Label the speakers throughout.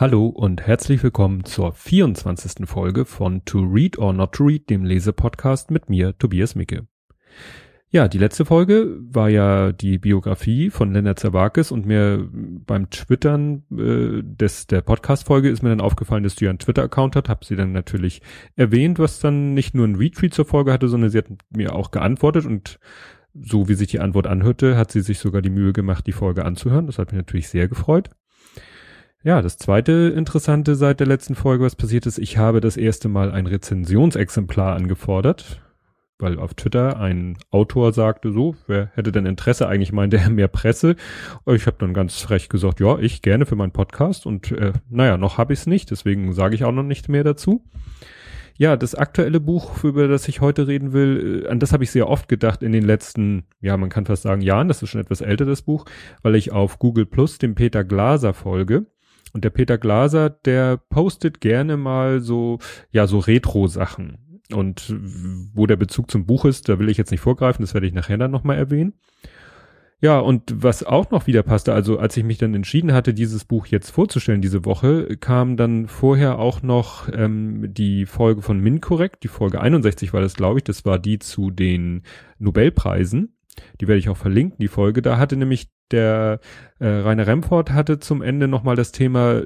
Speaker 1: Hallo und herzlich willkommen zur 24. Folge von To Read or Not to Read, dem Lesepodcast mit mir, Tobias Micke. Ja, die letzte Folge war ja die Biografie von Lennart Zerwakis und mir beim Twittern äh, des der Podcast-Folge ist mir dann aufgefallen, dass sie einen Twitter-Account hat, habe sie dann natürlich erwähnt, was dann nicht nur ein Retweet zur Folge hatte, sondern sie hat mir auch geantwortet und so wie sich die Antwort anhörte, hat sie sich sogar die Mühe gemacht, die Folge anzuhören. Das hat mich natürlich sehr gefreut. Ja, das zweite Interessante seit der letzten Folge, was passiert ist, ich habe das erste Mal ein Rezensionsexemplar angefordert, weil auf Twitter ein Autor sagte so, wer hätte denn Interesse, eigentlich meinte er mehr Presse. Ich habe dann ganz frech gesagt, ja, ich gerne für meinen Podcast und äh, naja, noch habe ich es nicht, deswegen sage ich auch noch nicht mehr dazu. Ja, das aktuelle Buch, über das ich heute reden will, äh, an das habe ich sehr oft gedacht in den letzten, ja, man kann fast sagen Jahren, das ist schon etwas älter, das Buch, weil ich auf Google Plus dem Peter Glaser folge und der Peter Glaser, der postet gerne mal so, ja, so Retro-Sachen. Und wo der Bezug zum Buch ist, da will ich jetzt nicht vorgreifen, das werde ich nachher dann nochmal erwähnen. Ja, und was auch noch wieder passte, also als ich mich dann entschieden hatte, dieses Buch jetzt vorzustellen diese Woche, kam dann vorher auch noch ähm, die Folge von MinCorrect, die Folge 61 war das, glaube ich, das war die zu den Nobelpreisen. Die werde ich auch verlinken, die Folge. Da hatte nämlich der äh, Rainer Remford hatte zum Ende nochmal das Thema, äh,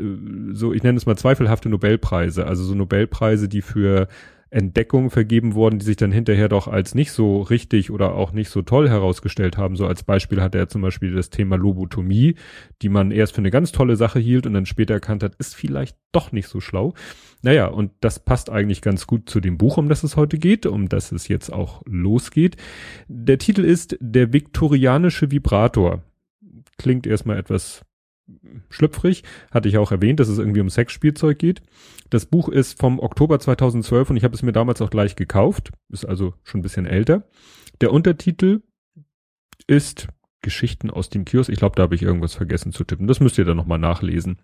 Speaker 1: so ich nenne es mal zweifelhafte Nobelpreise, also so Nobelpreise, die für Entdeckungen vergeben worden, die sich dann hinterher doch als nicht so richtig oder auch nicht so toll herausgestellt haben. So als Beispiel hatte er zum Beispiel das Thema Lobotomie, die man erst für eine ganz tolle Sache hielt und dann später erkannt hat, ist vielleicht doch nicht so schlau. Naja, und das passt eigentlich ganz gut zu dem Buch, um das es heute geht, um das es jetzt auch losgeht. Der Titel ist Der viktorianische Vibrator klingt erstmal etwas schlüpfrig. Hatte ich auch erwähnt, dass es irgendwie um Sexspielzeug geht. Das Buch ist vom Oktober 2012 und ich habe es mir damals auch gleich gekauft. Ist also schon ein bisschen älter. Der Untertitel ist Geschichten aus dem Kiosk. Ich glaube, da habe ich irgendwas vergessen zu tippen. Das müsst ihr dann nochmal nachlesen.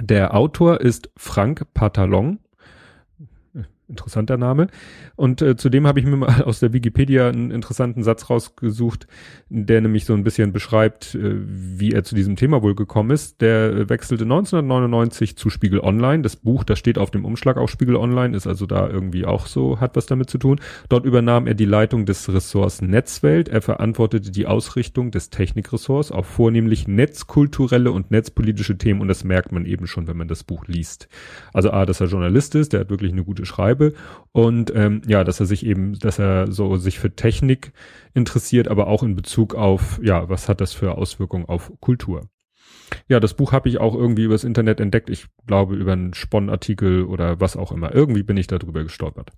Speaker 1: Der Autor ist Frank Patalon interessanter Name. Und äh, zudem habe ich mir mal aus der Wikipedia einen interessanten Satz rausgesucht, der nämlich so ein bisschen beschreibt, äh, wie er zu diesem Thema wohl gekommen ist. Der wechselte 1999 zu Spiegel Online. Das Buch, das steht auf dem Umschlag auch Spiegel Online, ist also da irgendwie auch so, hat was damit zu tun. Dort übernahm er die Leitung des Ressorts Netzwelt. Er verantwortete die Ausrichtung des Technikressorts auf vornehmlich netzkulturelle und netzpolitische Themen und das merkt man eben schon, wenn man das Buch liest. Also A, dass er Journalist ist, der hat wirklich eine gute Schreibung Schreibe und ähm, ja, dass er sich eben, dass er so sich für Technik interessiert, aber auch in Bezug auf, ja, was hat das für Auswirkungen auf Kultur? Ja, das Buch habe ich auch irgendwie übers Internet entdeckt. Ich glaube über einen Spon-Artikel oder was auch immer. Irgendwie bin ich darüber gestolpert.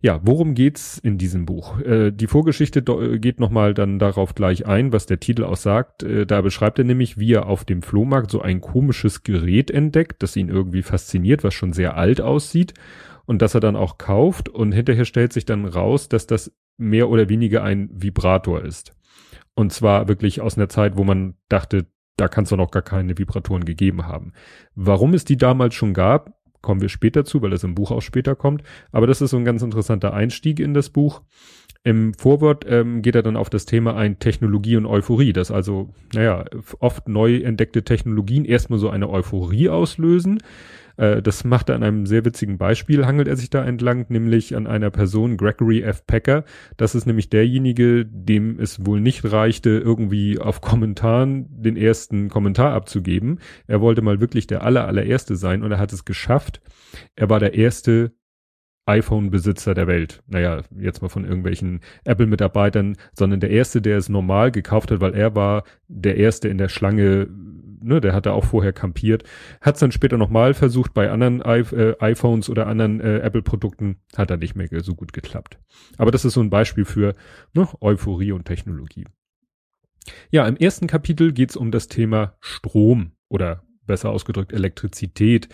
Speaker 1: Ja, worum geht's in diesem Buch? Äh, die Vorgeschichte geht nochmal dann darauf gleich ein, was der Titel auch sagt. Äh, da beschreibt er nämlich, wie er auf dem Flohmarkt so ein komisches Gerät entdeckt, das ihn irgendwie fasziniert, was schon sehr alt aussieht und dass er dann auch kauft und hinterher stellt sich dann raus, dass das mehr oder weniger ein Vibrator ist. Und zwar wirklich aus einer Zeit, wo man dachte, da kann es doch noch gar keine Vibratoren gegeben haben. Warum es die damals schon gab, kommen wir später zu, weil das im Buch auch später kommt. Aber das ist so ein ganz interessanter Einstieg in das Buch. Im Vorwort ähm, geht er dann auf das Thema ein Technologie und Euphorie, dass also, naja, oft neu entdeckte Technologien erstmal so eine Euphorie auslösen, äh, das macht er an einem sehr witzigen Beispiel, hangelt er sich da entlang, nämlich an einer Person, Gregory F. Packer. Das ist nämlich derjenige, dem es wohl nicht reichte, irgendwie auf Kommentaren den ersten Kommentar abzugeben. Er wollte mal wirklich der aller, allererste sein und er hat es geschafft. Er war der erste iPhone-Besitzer der Welt. Naja, jetzt mal von irgendwelchen Apple-Mitarbeitern, sondern der erste, der es normal gekauft hat, weil er war der erste in der Schlange ne, der hatte auch vorher kampiert, hat es dann später nochmal versucht bei anderen I äh, iPhones oder anderen äh, Apple-Produkten, hat dann nicht mehr so gut geklappt. Aber das ist so ein Beispiel für ne, Euphorie und Technologie. Ja, im ersten Kapitel geht es um das Thema Strom oder besser ausgedrückt Elektrizität,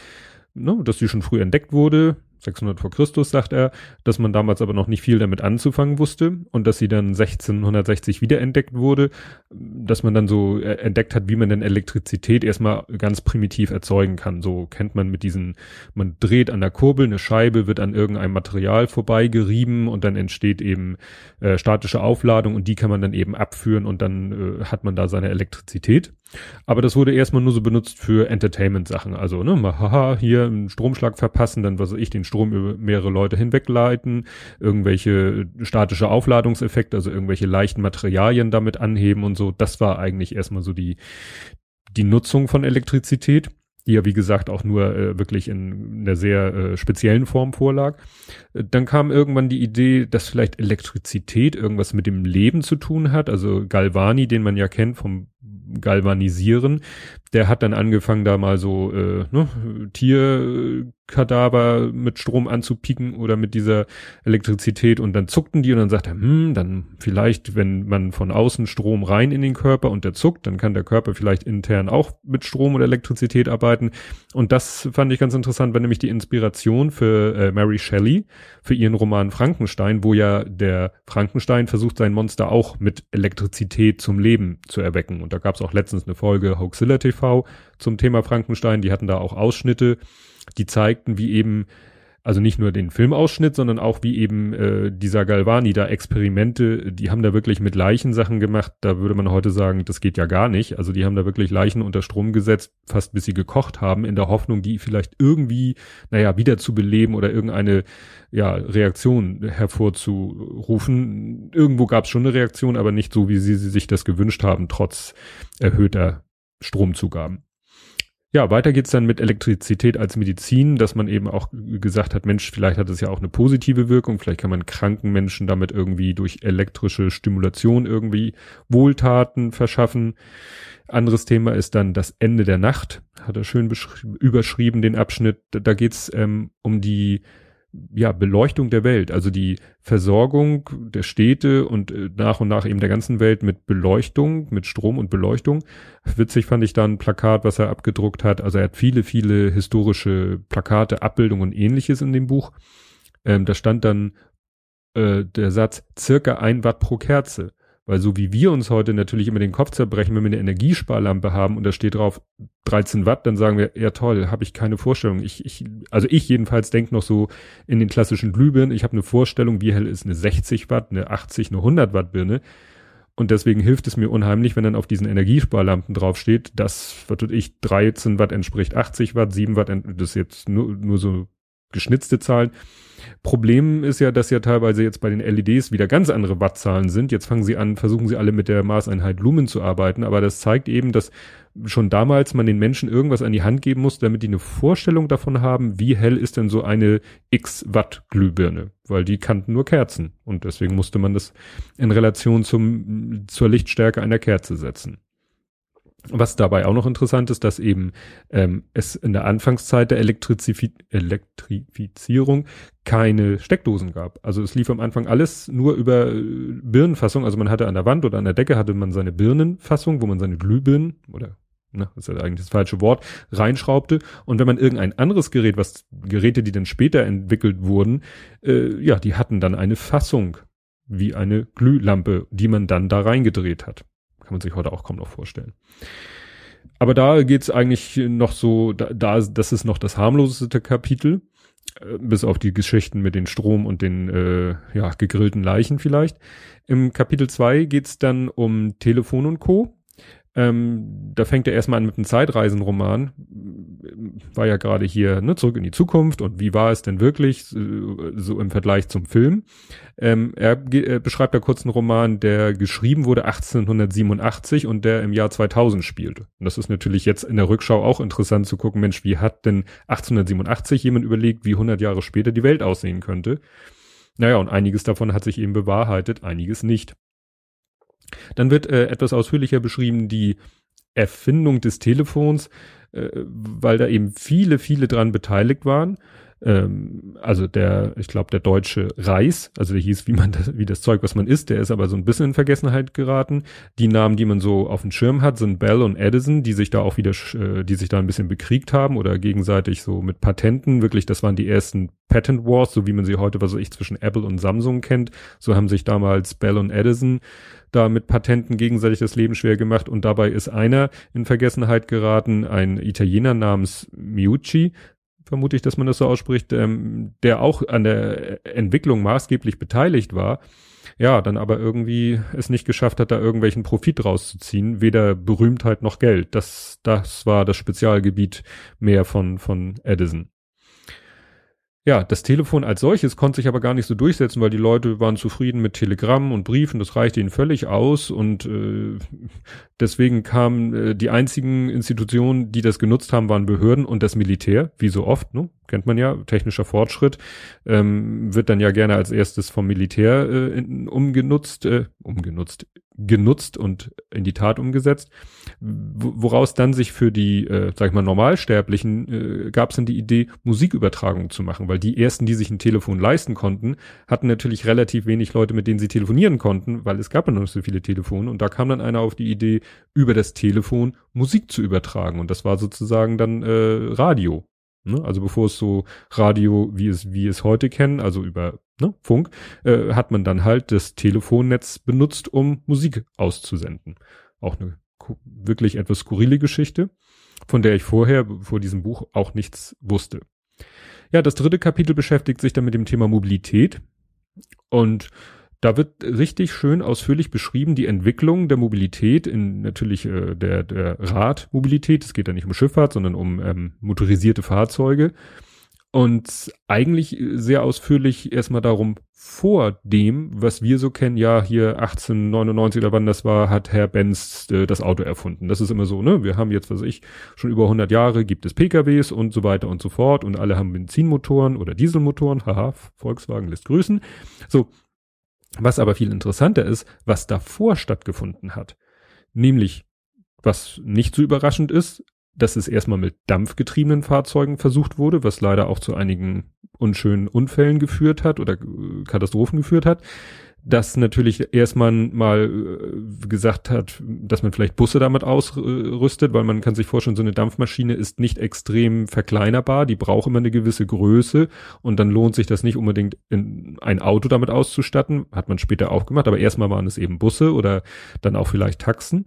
Speaker 1: ne, dass die schon früh entdeckt wurde. 600 vor Christus, sagt er, dass man damals aber noch nicht viel damit anzufangen wusste und dass sie dann 1660 wiederentdeckt wurde, dass man dann so äh, entdeckt hat, wie man denn Elektrizität erstmal ganz primitiv erzeugen kann. So kennt man mit diesen, man dreht an der Kurbel, eine Scheibe wird an irgendeinem Material vorbeigerieben und dann entsteht eben äh, statische Aufladung und die kann man dann eben abführen und dann äh, hat man da seine Elektrizität. Aber das wurde erstmal nur so benutzt für Entertainment-Sachen. Also, ne, mal, haha, hier einen Stromschlag verpassen, dann was weiß ich, den Strom über mehrere Leute hinwegleiten, irgendwelche statische Aufladungseffekte, also irgendwelche leichten Materialien damit anheben und so. Das war eigentlich erstmal so die, die Nutzung von Elektrizität die ja wie gesagt auch nur äh, wirklich in einer sehr äh, speziellen Form vorlag. Dann kam irgendwann die Idee, dass vielleicht Elektrizität irgendwas mit dem Leben zu tun hat. Also Galvani, den man ja kennt vom Galvanisieren, der hat dann angefangen, da mal so äh, ne, Tierkadaver mit Strom anzupieken oder mit dieser Elektrizität und dann zuckten die und dann sagt er, hm, dann vielleicht, wenn man von außen Strom rein in den Körper und der zuckt, dann kann der Körper vielleicht intern auch mit Strom oder Elektrizität arbeiten. Und das fand ich ganz interessant, war nämlich die Inspiration für äh, Mary Shelley, für ihren Roman Frankenstein, wo ja der Frankenstein versucht, sein Monster auch mit Elektrizität zum Leben zu erwecken. Und da gab es auch letztens eine Folge Hoaxilla TV, TV zum Thema Frankenstein. Die hatten da auch Ausschnitte, die zeigten, wie eben, also nicht nur den Filmausschnitt, sondern auch wie eben äh, dieser Galvani da Experimente, die haben da wirklich mit Leichensachen gemacht. Da würde man heute sagen, das geht ja gar nicht. Also die haben da wirklich Leichen unter Strom gesetzt, fast bis sie gekocht haben, in der Hoffnung, die vielleicht irgendwie, naja, wieder zu beleben oder irgendeine ja, Reaktion hervorzurufen. Irgendwo gab es schon eine Reaktion, aber nicht so, wie sie, sie sich das gewünscht haben, trotz erhöhter Stromzugaben. Ja, weiter geht's dann mit Elektrizität als Medizin, dass man eben auch gesagt hat, Mensch, vielleicht hat es ja auch eine positive Wirkung, vielleicht kann man kranken Menschen damit irgendwie durch elektrische Stimulation irgendwie Wohltaten verschaffen. Anderes Thema ist dann das Ende der Nacht, hat er schön überschrieben, den Abschnitt. Da geht's ähm, um die ja, Beleuchtung der Welt, also die Versorgung der Städte und äh, nach und nach eben der ganzen Welt mit Beleuchtung, mit Strom und Beleuchtung. Witzig fand ich da ein Plakat, was er abgedruckt hat. Also er hat viele, viele historische Plakate, Abbildungen und ähnliches in dem Buch. Ähm, da stand dann äh, der Satz circa ein Watt pro Kerze. Weil so wie wir uns heute natürlich immer den Kopf zerbrechen, wenn wir eine Energiesparlampe haben und da steht drauf 13 Watt, dann sagen wir, ja toll, habe ich keine Vorstellung. Ich, ich, also ich jedenfalls denke noch so in den klassischen Glühbirnen, ich habe eine Vorstellung, wie hell ist eine 60 Watt, eine 80, eine 100 Watt Birne. Und deswegen hilft es mir unheimlich, wenn dann auf diesen Energiesparlampen draufsteht, dass, was tut ich, 13 Watt entspricht 80 Watt, 7 Watt, das ist jetzt nur, nur so geschnitzte Zahlen. Problem ist ja, dass ja teilweise jetzt bei den LEDs wieder ganz andere Wattzahlen sind. Jetzt fangen sie an, versuchen sie alle mit der Maßeinheit Lumen zu arbeiten, aber das zeigt eben, dass schon damals man den Menschen irgendwas an die Hand geben muss, damit die eine Vorstellung davon haben, wie hell ist denn so eine X Watt Glühbirne, weil die kannten nur Kerzen und deswegen musste man das in Relation zum, zur Lichtstärke einer Kerze setzen. Was dabei auch noch interessant ist, dass eben ähm, es in der Anfangszeit der Elektrizifi Elektrifizierung keine Steckdosen gab. Also es lief am Anfang alles nur über äh, Birnenfassung. Also man hatte an der Wand oder an der Decke hatte man seine Birnenfassung, wo man seine Glühbirnen oder ne, das ist ja eigentlich das falsche Wort, reinschraubte. Und wenn man irgendein anderes Gerät, was Geräte, die dann später entwickelt wurden, äh, ja, die hatten dann eine Fassung wie eine Glühlampe, die man dann da reingedreht hat. Kann man sich heute auch kaum noch vorstellen. Aber da geht's eigentlich noch so, da, da das ist noch das harmloseste Kapitel, äh, bis auf die Geschichten mit den Strom und den äh, ja, gegrillten Leichen vielleicht. Im Kapitel 2 geht's dann um Telefon und Co. Ähm, da fängt er erstmal an mit einem Zeitreisenroman. War ja gerade hier ne, zurück in die Zukunft und wie war es denn wirklich so, im Vergleich zum Film. Ähm, er, er beschreibt da kurz einen Roman, der geschrieben wurde 1887 und der im Jahr 2000 spielte. Und das ist natürlich jetzt in der Rückschau auch interessant zu gucken, Mensch, wie hat denn 1887 jemand überlegt, wie 100 Jahre später die Welt aussehen könnte? Naja, und einiges davon hat sich eben bewahrheitet, einiges nicht. Dann wird äh, etwas ausführlicher beschrieben die Erfindung des Telefons, äh, weil da eben viele, viele dran beteiligt waren. Ähm, also der, ich glaube, der deutsche Reis, also der hieß, wie man das, wie das Zeug, was man isst, der ist aber so ein bisschen in Vergessenheit geraten. Die Namen, die man so auf dem Schirm hat, sind Bell und Edison, die sich da auch wieder, äh, die sich da ein bisschen bekriegt haben oder gegenseitig so mit Patenten. Wirklich, das waren die ersten Patent Wars, so wie man sie heute, was weiß ich, zwischen Apple und Samsung kennt. So haben sich damals Bell und Edison da mit Patenten gegenseitig das Leben schwer gemacht und dabei ist einer in Vergessenheit geraten, ein Italiener namens Miucci, vermute ich, dass man das so ausspricht, ähm, der auch an der Entwicklung maßgeblich beteiligt war, ja, dann aber irgendwie es nicht geschafft hat, da irgendwelchen Profit rauszuziehen, weder Berühmtheit noch Geld. Das, das war das Spezialgebiet mehr von, von Edison. Ja, das Telefon als solches konnte sich aber gar nicht so durchsetzen, weil die Leute waren zufrieden mit Telegramm und Briefen, das reichte ihnen völlig aus und äh, deswegen kamen äh, die einzigen Institutionen, die das genutzt haben, waren Behörden und das Militär, wie so oft, ne? kennt man ja, technischer Fortschritt, ähm, wird dann ja gerne als erstes vom Militär äh, in, umgenutzt, äh, umgenutzt, genutzt und in die Tat umgesetzt, woraus dann sich für die, äh, sag ich mal, Normalsterblichen äh, gab es dann die Idee, Musikübertragung zu machen, weil die ersten, die sich ein Telefon leisten konnten, hatten natürlich relativ wenig Leute, mit denen sie telefonieren konnten, weil es gab ja noch nicht so viele Telefone und da kam dann einer auf die Idee, über das Telefon Musik zu übertragen und das war sozusagen dann äh, Radio. Ne? Also bevor es so Radio, wie es, wie es heute kennen, also über ne, Funk, äh, hat man dann halt das Telefonnetz benutzt, um Musik auszusenden. Auch eine wirklich etwas skurrile Geschichte, von der ich vorher, vor diesem Buch, auch nichts wusste. Ja, das dritte Kapitel beschäftigt sich dann mit dem Thema Mobilität. Und da wird richtig schön ausführlich beschrieben die Entwicklung der Mobilität in natürlich äh, der, der Radmobilität. Es geht da nicht um Schifffahrt, sondern um ähm, motorisierte Fahrzeuge. Und eigentlich sehr ausführlich erstmal darum, vor dem, was wir so kennen, ja, hier 1899 oder wann das war, hat Herr Benz äh, das Auto erfunden. Das ist immer so, ne? Wir haben jetzt, was ich, schon über 100 Jahre gibt es PKWs und so weiter und so fort und alle haben Benzinmotoren oder Dieselmotoren. Haha, Volkswagen lässt grüßen. So, was aber viel interessanter ist, was davor stattgefunden hat. Nämlich, was nicht so überraschend ist, dass es erstmal mit dampfgetriebenen Fahrzeugen versucht wurde, was leider auch zu einigen unschönen Unfällen geführt hat oder äh, Katastrophen geführt hat. Dass natürlich erstmal mal äh, gesagt hat, dass man vielleicht Busse damit ausrüstet, weil man kann sich vorstellen, so eine Dampfmaschine ist nicht extrem verkleinerbar, die braucht immer eine gewisse Größe und dann lohnt sich das nicht unbedingt in ein Auto damit auszustatten, hat man später auch gemacht, aber erstmal waren es eben Busse oder dann auch vielleicht Taxen.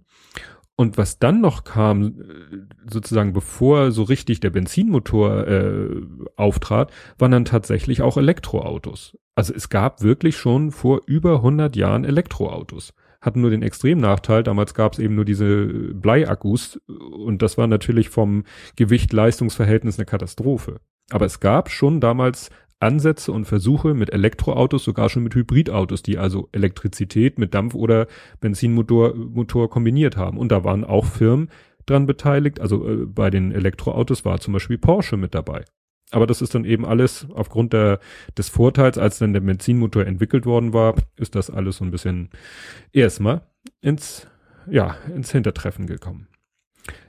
Speaker 1: Und was dann noch kam, äh, sozusagen bevor so richtig der Benzinmotor äh, auftrat, waren dann tatsächlich auch Elektroautos. Also es gab wirklich schon vor über 100 Jahren Elektroautos. Hatten nur den Extremnachteil, damals gab es eben nur diese Bleiakkus und das war natürlich vom Gewicht-Leistungsverhältnis eine Katastrophe. Aber es gab schon damals Ansätze und Versuche mit Elektroautos, sogar schon mit Hybridautos, die also Elektrizität mit Dampf- oder Benzinmotor Motor kombiniert haben. Und da waren auch Firmen dran beteiligt. Also äh, bei den Elektroautos war zum Beispiel Porsche mit dabei. Aber das ist dann eben alles aufgrund der, des Vorteils, als dann der Benzinmotor entwickelt worden war, ist das alles so ein bisschen erstmal ins, ja, ins Hintertreffen gekommen.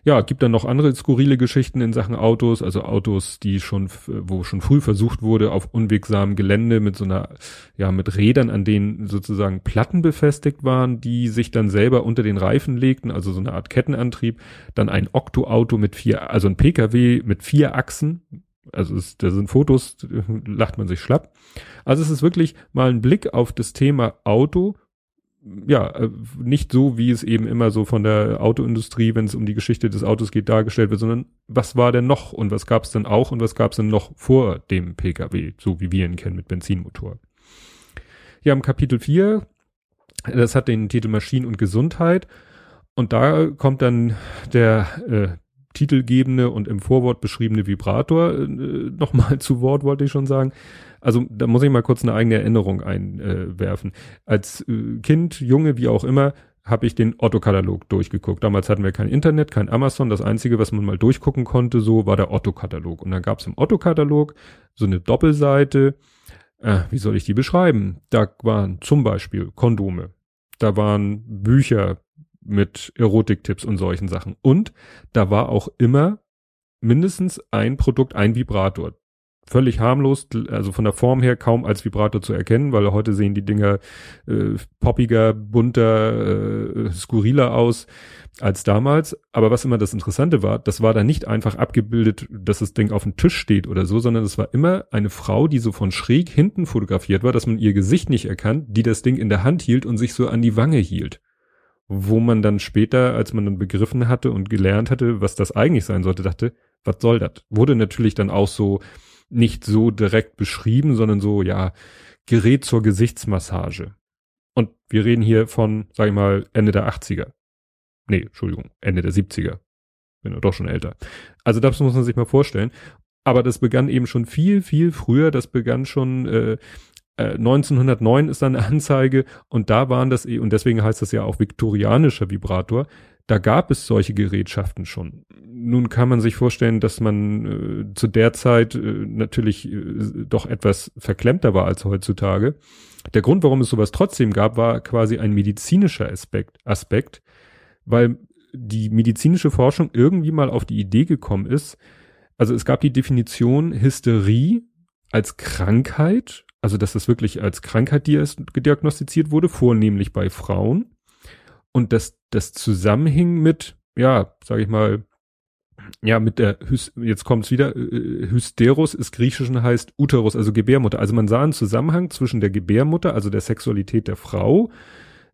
Speaker 1: Ja, gibt dann noch andere skurrile Geschichten in Sachen Autos, also Autos, die schon, wo schon früh versucht wurde, auf unwegsamem Gelände mit so einer, ja, mit Rädern, an denen sozusagen Platten befestigt waren, die sich dann selber unter den Reifen legten, also so eine Art Kettenantrieb, dann ein Okto-Auto mit vier, also ein PKW mit vier Achsen, also es, da sind Fotos, lacht man sich schlapp. Also es ist wirklich mal ein Blick auf das Thema Auto, ja, äh, nicht so, wie es eben immer so von der Autoindustrie, wenn es um die Geschichte des Autos geht, dargestellt wird, sondern was war denn noch und was gab es denn auch und was gab es denn noch vor dem Pkw, so wie wir ihn kennen mit Benzinmotor. Ja, im Kapitel 4, das hat den Titel Maschinen und Gesundheit und da kommt dann der äh, titelgebende und im Vorwort beschriebene Vibrator äh, nochmal zu Wort, wollte ich schon sagen. Also da muss ich mal kurz eine eigene Erinnerung einwerfen. Äh, Als äh, Kind, Junge, wie auch immer, habe ich den Otto-Katalog durchgeguckt. Damals hatten wir kein Internet, kein Amazon. Das Einzige, was man mal durchgucken konnte, so war der Otto-Katalog. Und dann gab es im Otto-Katalog so eine Doppelseite. Äh, wie soll ich die beschreiben? Da waren zum Beispiel Kondome. Da waren Bücher mit Erotiktipps und solchen Sachen. Und da war auch immer mindestens ein Produkt, ein Vibrator völlig harmlos, also von der Form her kaum als Vibrator zu erkennen, weil heute sehen die Dinger äh, poppiger, bunter, äh, skurriler aus als damals. Aber was immer das Interessante war, das war da nicht einfach abgebildet, dass das Ding auf dem Tisch steht oder so, sondern es war immer eine Frau, die so von schräg hinten fotografiert war, dass man ihr Gesicht nicht erkannt, die das Ding in der Hand hielt und sich so an die Wange hielt. Wo man dann später, als man dann begriffen hatte und gelernt hatte, was das eigentlich sein sollte, dachte, was soll das? Wurde natürlich dann auch so nicht so direkt beschrieben, sondern so, ja, Gerät zur Gesichtsmassage. Und wir reden hier von, sag ich mal, Ende der 80er. Nee, Entschuldigung, Ende der 70er. Bin doch schon älter. Also das muss man sich mal vorstellen. Aber das begann eben schon viel, viel früher. Das begann schon äh, 1909 äh, ist dann eine Anzeige und da waren das eh, und deswegen heißt das ja auch viktorianischer Vibrator. Da gab es solche Gerätschaften schon. Nun kann man sich vorstellen, dass man äh, zu der Zeit äh, natürlich äh, doch etwas verklemmter war als heutzutage. Der Grund, warum es sowas trotzdem gab, war quasi ein medizinischer Aspekt, Aspekt, weil die medizinische Forschung irgendwie mal auf die Idee gekommen ist. Also es gab die Definition Hysterie als Krankheit, also dass das wirklich als Krankheit diagnostiziert wurde, vornehmlich bei Frauen. Und dass das zusammenhing mit, ja, sag ich mal, ja, mit der, jetzt kommt's wieder, äh, Hysteros ist griechischen heißt Uterus, also Gebärmutter. Also man sah einen Zusammenhang zwischen der Gebärmutter, also der Sexualität der Frau,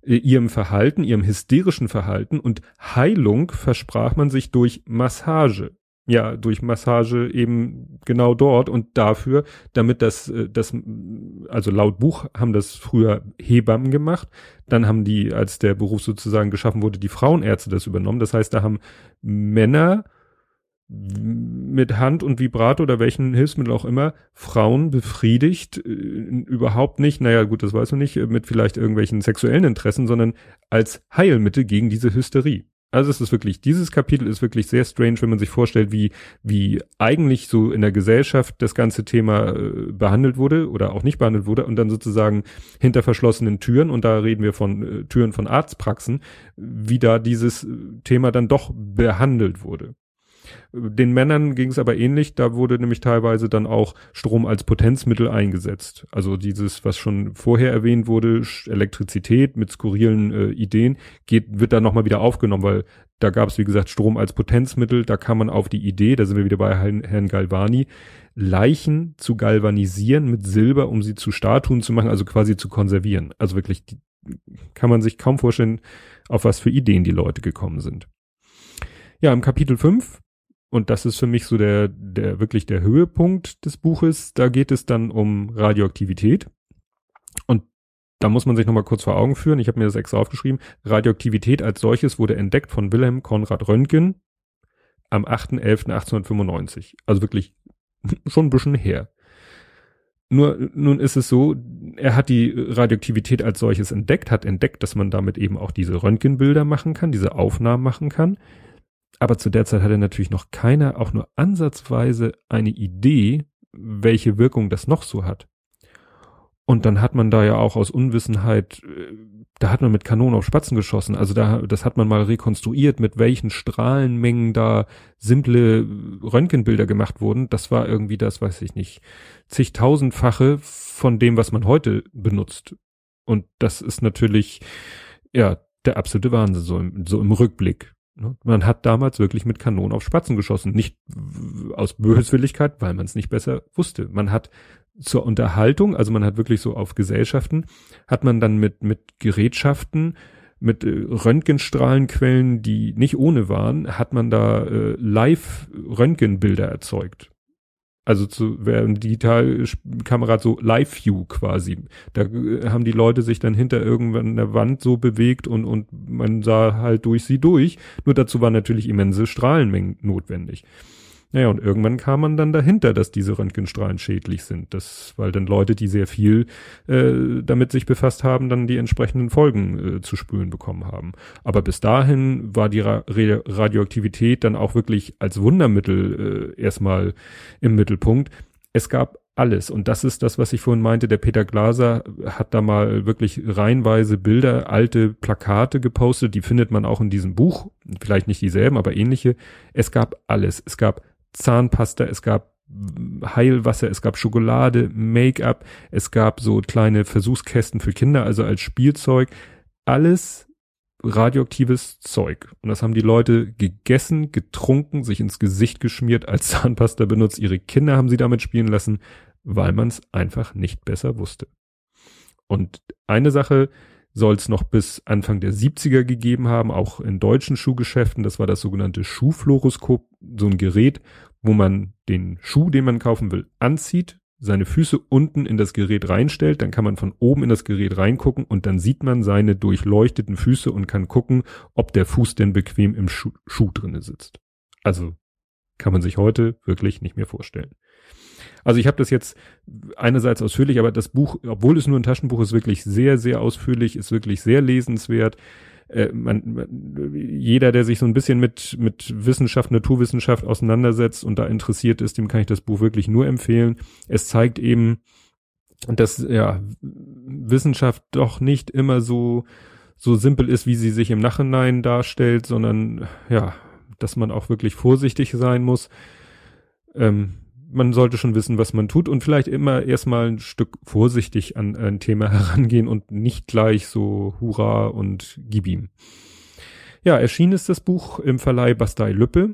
Speaker 1: äh, ihrem Verhalten, ihrem hysterischen Verhalten und Heilung versprach man sich durch Massage. Ja, durch Massage eben genau dort und dafür, damit das, äh, das, also laut Buch haben das früher Hebammen gemacht, dann haben die, als der Beruf sozusagen geschaffen wurde, die Frauenärzte das übernommen. Das heißt, da haben Männer mit Hand und Vibrato oder welchen Hilfsmittel auch immer Frauen befriedigt, äh, überhaupt nicht, naja gut, das weiß man nicht, mit vielleicht irgendwelchen sexuellen Interessen, sondern als Heilmittel gegen diese Hysterie. Also es ist wirklich, dieses Kapitel ist wirklich sehr strange, wenn man sich vorstellt, wie, wie eigentlich so in der Gesellschaft das ganze Thema äh, behandelt wurde oder auch nicht behandelt wurde und dann sozusagen hinter verschlossenen Türen, und da reden wir von äh, Türen von Arztpraxen, wie da dieses Thema dann doch behandelt wurde. Den Männern ging es aber ähnlich, da wurde nämlich teilweise dann auch Strom als Potenzmittel eingesetzt. Also dieses, was schon vorher erwähnt wurde, Elektrizität mit skurrilen äh, Ideen, geht, wird dann nochmal wieder aufgenommen, weil da gab es, wie gesagt, Strom als Potenzmittel, da kam man auf die Idee, da sind wir wieder bei Herrn, Herrn Galvani, Leichen zu galvanisieren mit Silber, um sie zu Statuen zu machen, also quasi zu konservieren. Also wirklich, die, kann man sich kaum vorstellen, auf was für Ideen die Leute gekommen sind. Ja, im Kapitel 5 und das ist für mich so der, der wirklich der Höhepunkt des Buches. Da geht es dann um Radioaktivität. Und da muss man sich nochmal kurz vor Augen führen. Ich habe mir das extra aufgeschrieben. Radioaktivität als solches wurde entdeckt von Wilhelm Konrad Röntgen am 8.11.1895. Also wirklich schon ein bisschen her. Nur, nun ist es so, er hat die Radioaktivität als solches entdeckt, hat entdeckt, dass man damit eben auch diese Röntgenbilder machen kann, diese Aufnahmen machen kann. Aber zu der Zeit hatte natürlich noch keiner auch nur ansatzweise eine Idee, welche Wirkung das noch so hat. Und dann hat man da ja auch aus Unwissenheit, äh, da hat man mit Kanonen auf Spatzen geschossen. Also da, das hat man mal rekonstruiert, mit welchen Strahlenmengen da simple Röntgenbilder gemacht wurden. Das war irgendwie das, weiß ich nicht, zigtausendfache von dem, was man heute benutzt. Und das ist natürlich, ja, der absolute Wahnsinn, so im, so im Rückblick. Ne? Man hat damals wirklich mit Kanonen auf Spatzen geschossen. Nicht aus Böswilligkeit, weil man es nicht besser wusste. Man hat zur Unterhaltung, also man hat wirklich so auf Gesellschaften, hat man dann mit, mit Gerätschaften, mit äh, Röntgenstrahlenquellen, die nicht ohne waren, hat man da äh, Live-Röntgenbilder erzeugt. Also zu während Digitalkamera so Live-View quasi. Da äh, haben die Leute sich dann hinter irgendwann der Wand so bewegt und, und man sah halt durch sie durch. Nur dazu waren natürlich immense Strahlenmengen notwendig. Naja, und irgendwann kam man dann dahinter, dass diese Röntgenstrahlen schädlich sind. Das, weil dann Leute, die sehr viel äh, damit sich befasst haben, dann die entsprechenden Folgen äh, zu spüren bekommen haben. Aber bis dahin war die Ra Radioaktivität dann auch wirklich als Wundermittel äh, erstmal im Mittelpunkt. Es gab alles. Und das ist das, was ich vorhin meinte. Der Peter Glaser hat da mal wirklich reihenweise Bilder, alte Plakate gepostet. Die findet man auch in diesem Buch. Vielleicht nicht dieselben, aber ähnliche. Es gab alles. Es gab Zahnpasta, es gab Heilwasser, es gab Schokolade, Make-up, es gab so kleine Versuchskästen für Kinder, also als Spielzeug. Alles radioaktives Zeug. Und das haben die Leute gegessen, getrunken, sich ins Gesicht geschmiert, als Zahnpasta benutzt. Ihre Kinder haben sie damit spielen lassen, weil man es einfach nicht besser wusste. Und eine Sache soll es noch bis Anfang der 70er gegeben haben, auch in deutschen Schuhgeschäften. Das war das sogenannte Schuhfluoroskop, so ein Gerät, wo man den Schuh, den man kaufen will, anzieht, seine Füße unten in das Gerät reinstellt, dann kann man von oben in das Gerät reingucken und dann sieht man seine durchleuchteten Füße und kann gucken, ob der Fuß denn bequem im Schuh, Schuh drinne sitzt. Also kann man sich heute wirklich nicht mehr vorstellen. Also ich habe das jetzt einerseits ausführlich, aber das Buch, obwohl es nur ein Taschenbuch ist, wirklich sehr, sehr ausführlich, ist wirklich sehr lesenswert äh, man, man, jeder, der sich so ein bisschen mit, mit Wissenschaft, Naturwissenschaft auseinandersetzt und da interessiert ist, dem kann ich das Buch wirklich nur empfehlen. Es zeigt eben, dass ja Wissenschaft doch nicht immer so so simpel ist, wie sie sich im Nachhinein darstellt, sondern ja, dass man auch wirklich vorsichtig sein muss. Ähm, man sollte schon wissen, was man tut und vielleicht immer erstmal ein Stück vorsichtig an ein Thema herangehen und nicht gleich so Hurra und gib ihm. Ja, erschienen ist das Buch im Verleih Bastei Lüppe.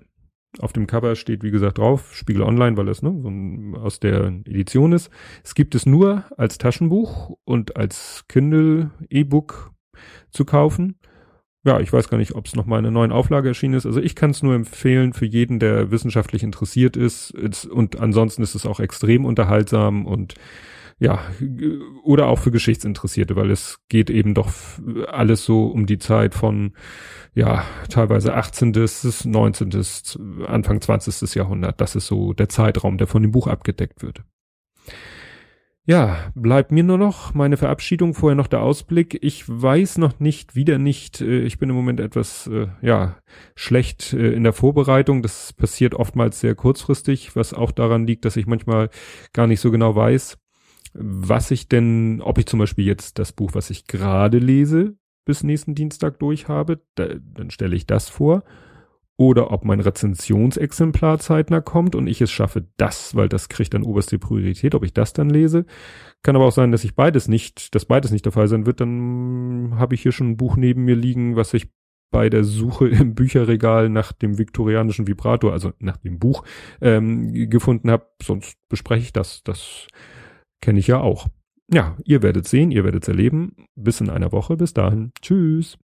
Speaker 1: Auf dem Cover steht, wie gesagt, drauf, Spiegel Online, weil es ne, so aus der Edition ist. Es gibt es nur als Taschenbuch und als Kindle E-Book zu kaufen ja, ich weiß gar nicht, ob es nochmal in einer neuen Auflage erschienen ist. Also ich kann es nur empfehlen für jeden, der wissenschaftlich interessiert ist. Und ansonsten ist es auch extrem unterhaltsam und ja, oder auch für Geschichtsinteressierte, weil es geht eben doch alles so um die Zeit von, ja, teilweise 18. bis 19. Anfang 20. Jahrhundert. Das ist so der Zeitraum, der von dem Buch abgedeckt wird. Ja, bleibt mir nur noch meine Verabschiedung, vorher noch der Ausblick. Ich weiß noch nicht, wieder nicht, äh, ich bin im Moment etwas, äh, ja, schlecht äh, in der Vorbereitung. Das passiert oftmals sehr kurzfristig, was auch daran liegt, dass ich manchmal gar nicht so genau weiß, was ich denn, ob ich zum Beispiel jetzt das Buch, was ich gerade lese, bis nächsten Dienstag durch habe, da, dann stelle ich das vor oder ob mein Rezensionsexemplar zeitnah kommt und ich es schaffe, das, weil das kriegt dann oberste Priorität, ob ich das dann lese. Kann aber auch sein, dass ich beides nicht, dass beides nicht der Fall sein wird, dann habe ich hier schon ein Buch neben mir liegen, was ich bei der Suche im Bücherregal nach dem viktorianischen Vibrator, also nach dem Buch, ähm, gefunden habe. Sonst bespreche ich das. Das kenne ich ja auch. Ja, ihr werdet sehen, ihr werdet erleben. Bis in einer Woche. Bis dahin. Tschüss.